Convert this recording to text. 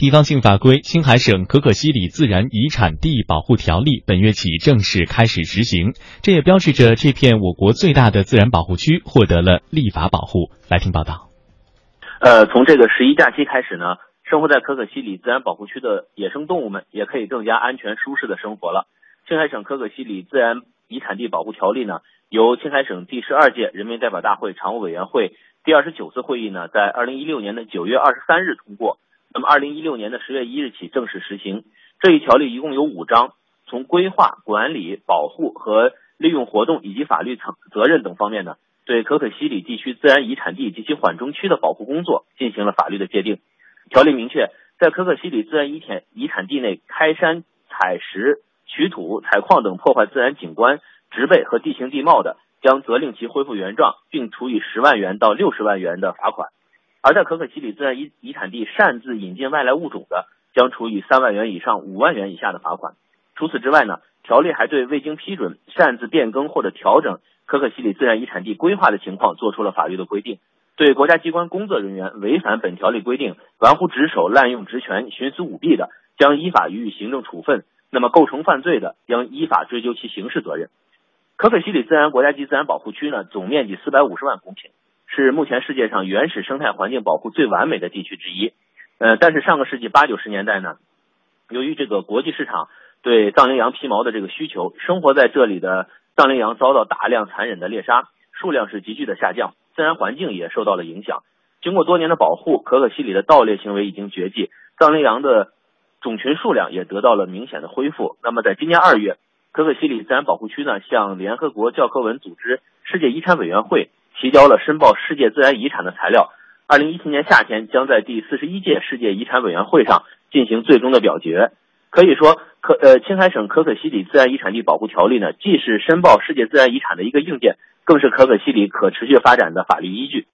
地方性法规《青海省可可西里自然遗产地保护条例》本月起正式开始实行，这也标志着这片我国最大的自然保护区获得了立法保护。来听报道。呃，从这个十一假期开始呢，生活在可可西里自然保护区的野生动物们也可以更加安全舒适的生活了。青海省可可西里自然遗产地保护条例呢，由青海省第十二届人民代表大会常务委员会第二十九次会议呢，在二零一六年的九月二十三日通过。那么，二零一六年的十月一日起正式实行。这一条例一共有五章，从规划、管理、保护和利用活动以及法律层责任等方面呢，对可可西里地区自然遗产地及其缓冲区的保护工作进行了法律的界定。条例明确，在可可西里自然遗产遗产地内开山采石、取土、采矿等破坏自然景观、植被和地形地貌的，将责令其恢复原状，并处以十万元到六十万元的罚款。而在可可西里自然遗遗产地擅自引进外来物种的，将处以三万元以上五万元以下的罚款。除此之外呢，条例还对未经批准擅自变更或者调整可可西里自然遗产地规划的情况作出了法律的规定。对国家机关工作人员违反本条例规定、玩忽职守、滥用职权、徇私舞弊的，将依法予以行政处分。那么构成犯罪的，将依法追究其刑事责任。可可西里自然国家级自然保护区呢，总面积四百五十万公顷。是目前世界上原始生态环境保护最完美的地区之一，呃，但是上个世纪八九十年代呢，由于这个国际市场对藏羚羊皮毛的这个需求，生活在这里的藏羚羊遭到大量残忍的猎杀，数量是急剧的下降，自然环境也受到了影响。经过多年的保护，可可西里的盗猎行为已经绝迹，藏羚羊的种群数量也得到了明显的恢复。那么在今年二月，可可西里自然保护区呢，向联合国教科文组织世界遗产委员会。提交了申报世界自然遗产的材料，二零一七年夏天将在第四十一届世界遗产委员会上进行最终的表决。可以说，可呃青海省可可西里自然遗产地保护条例呢，既是申报世界自然遗产的一个硬件，更是可可西里可持续发展的法律依据。